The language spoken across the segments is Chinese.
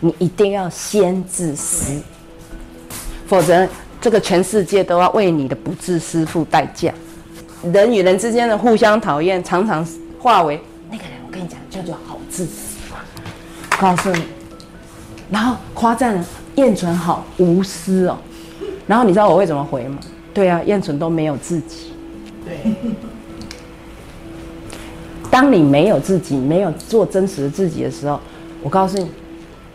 你一定要先自私，否则这个全世界都要为你的不自私付代价。人与人之间的互相讨厌，常常化为那个人，我跟你讲，叫做好自私。告诉你，然后夸赞燕纯好无私哦。然后你知道我会怎么回吗？对啊，燕纯都没有自己。对。当你没有自己，没有做真实的自己的时候，我告诉你，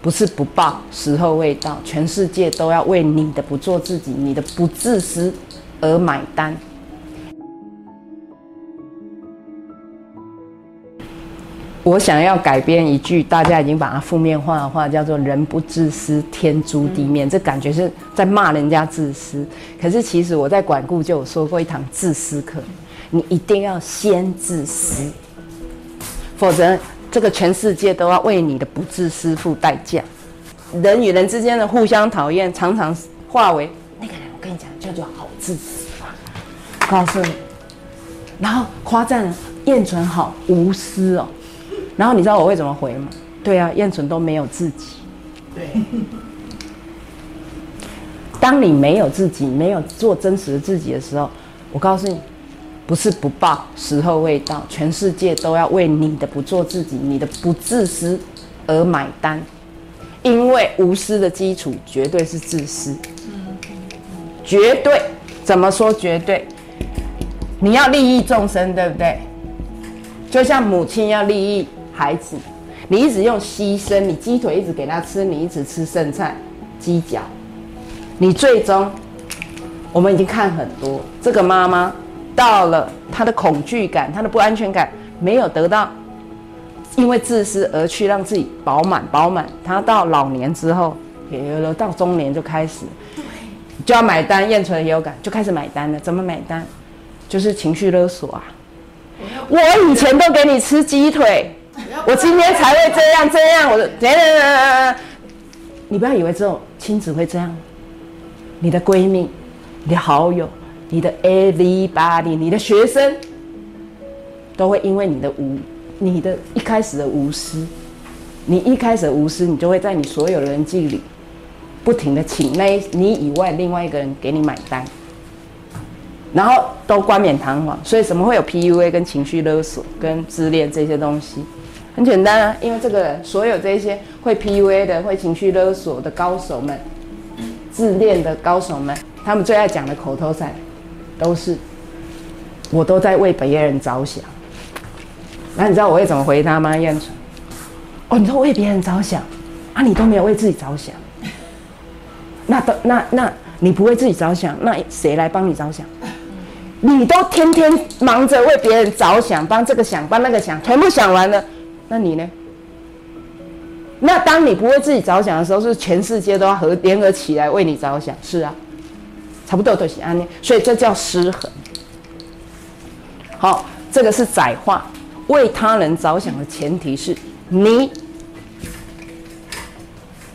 不是不报，时候未到，全世界都要为你的不做自己、你的不自私而买单。我想要改编一句，大家已经把它负面化的话，叫做“人不自私，天诛地灭”。这感觉是在骂人家自私。可是其实我在管顾就有说过一堂自私课，你一定要先自私。否则，这个全世界都要为你的不自私付代价。人与人之间的互相讨厌，常常化为那个人，我跟你讲，叫做好自私。告诉你，然后夸赞燕纯好无私哦。然后你知道我会怎么回吗？对啊，燕纯都没有自己。对。当你没有自己，没有做真实的自己的时候，我告诉你。不是不报，时候未到，全世界都要为你的不做自己、你的不自私而买单。因为无私的基础绝对是自私，绝对怎么说？绝对，你要利益众生，对不对？就像母亲要利益孩子，你一直用牺牲，你鸡腿一直给他吃，你一直吃剩菜、鸡脚，你最终，我们已经看很多这个妈妈。到了他的恐惧感，他的不安全感没有得到，因为自私而去让自己饱满饱满。他到老年之后，也有了到中年就开始，就要买单。验出来也有感，就开始买单了。怎么买单？就是情绪勒索啊！我以前都给你吃鸡腿，我今天才会这样这样。我的，你不要以为只有亲子会这样，你的闺蜜，你的好友。你的 everybody，你的学生都会因为你的无，你的一开始的无私，你一开始的无私，你就会在你所有的人际里不停的请那你以外另外一个人给你买单，然后都冠冕堂皇。所以什么会有 PUA 跟情绪勒索跟自恋这些东西？很简单啊，因为这个所有这些会 PUA 的、会情绪勒索的高手们，自恋的高手们，他们最爱讲的口头禅。都是，我都在为别人着想。那你知道我会怎么回他吗？燕纯，哦，你说为别人着想，啊，你都没有为自己着想。那都那那，你不为自己着想，那谁来帮你着想？你都天天忙着为别人着想，帮这个想，帮那个想，全部想完了，那你呢？那当你不为自己着想的时候，是全世界都要合联合起来为你着想。是啊。差不多都是安尼，所以这叫失衡。好，这个是窄化。为他人着想的前提是你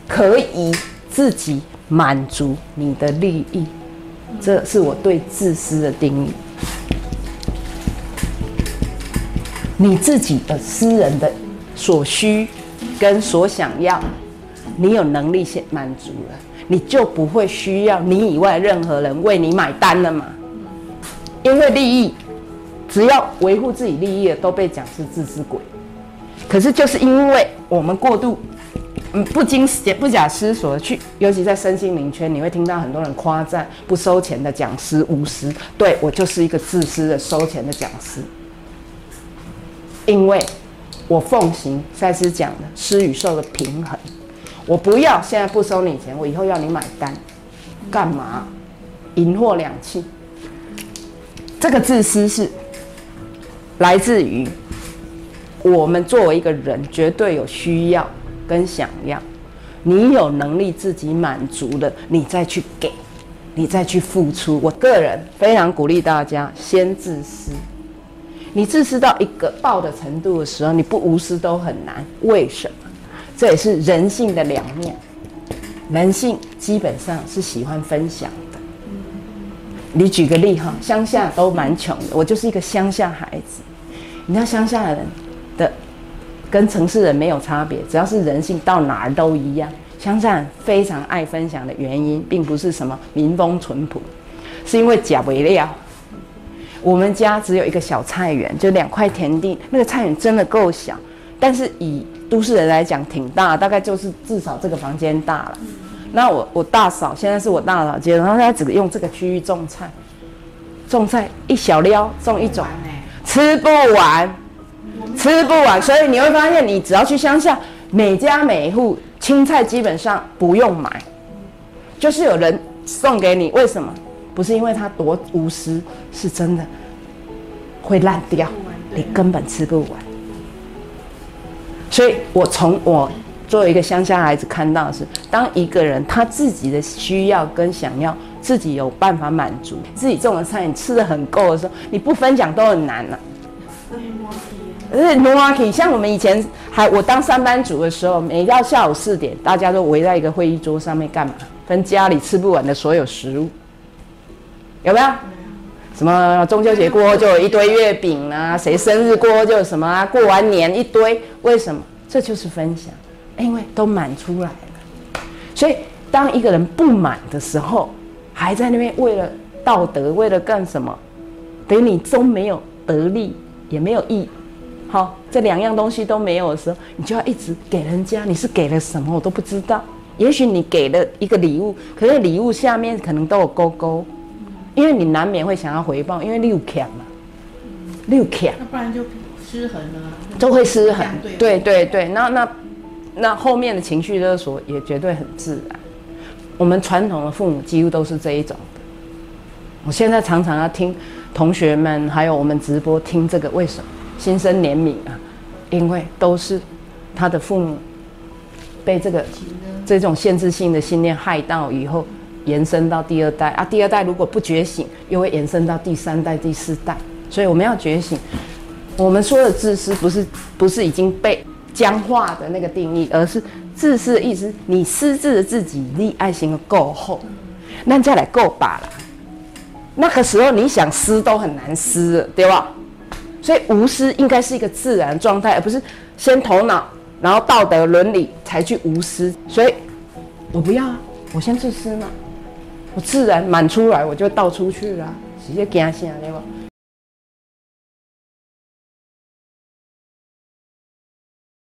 可以自己满足你的利益，这是我对自私的定义。你自己的私人的所需跟所想要，你有能力先满足了。你就不会需要你以外任何人为你买单了嘛？因为利益，只要维护自己利益的都被讲是自私鬼。可是就是因为我们过度，嗯，不经不假思索的去，尤其在身心灵圈，你会听到很多人夸赞不收钱的讲师无私。对我就是一个自私的收钱的讲师，因为我奉行赛斯讲的施与受的平衡。我不要，现在不收你钱，我以后要你买单，干嘛？银货两讫。这个自私是来自于我们作为一个人，绝对有需要跟想要，你有能力自己满足的，你再去给，你再去付出。我个人非常鼓励大家先自私。你自私到一个爆的程度的时候，你不无私都很难。为什么？这也是人性的两面，人性基本上是喜欢分享的。你举个例哈，乡下都蛮穷的，我就是一个乡下孩子。你知道乡下人的跟城市人没有差别，只要是人性，到哪儿都一样。乡下人非常爱分享的原因，并不是什么民风淳朴，是因为假为料。我们家只有一个小菜园，就两块田地，那个菜园真的够小，但是以都市人来讲挺大，大概就是至少这个房间大了。那我我大嫂现在是我大嫂接，然后她只用这个区域种菜，种菜一小撩种一种，吃不完，吃不完，所以你会发现，你只要去乡下，每家每户。青菜基本上不用买，就是有人送给你。为什么？不是因为它多无私，是真的会烂掉，你根本吃不完。所以我从我作为一个乡下孩子看到的是，当一个人他自己的需要跟想要自己有办法满足，自己种的菜你吃的很够的时候，你不分享都很难了。是罗马可以像我们以前还我当上班族的时候，每到下午四点，大家都围在一个会议桌上面干嘛？分家里吃不完的所有食物，有没有？什么中秋节过后就有一堆月饼啊，谁生日过后就有什么啊？过完年一堆，为什么？这就是分享，因为都满出来了。所以当一个人不满的时候，还在那边为了道德，为了干什么？等于你都没有得利，也没有益。好，这两样东西都没有的时候，你就要一直给人家。你是给了什么，我都不知道。也许你给了一个礼物，可是礼物下面可能都有勾勾，因为你难免会想要回报，因为六强嘛，六强，那不然就失衡了，都会失衡。对对对，那那那后面的情绪勒索也绝对很自然。我们传统的父母几乎都是这一种的。我现在常常要听同学们还有我们直播听这个，为什么？心生怜悯啊，因为都是他的父母被这个这种限制性的信念害到以后，延伸到第二代啊，第二代如果不觉醒，又会延伸到第三代、第四代。所以我们要觉醒。我们说的自私，不是不是已经被僵化的那个定义，而是自私的意思。你私自的自己立爱心够厚，那再来够把了。那个时候你想撕都很难撕，对吧？所以无私应该是一个自然状态，而不是先头脑，然后道德伦理才去无私。所以，我不要啊，我先自私嘛，我自然满出来，我就倒出去了，直接惊醒了？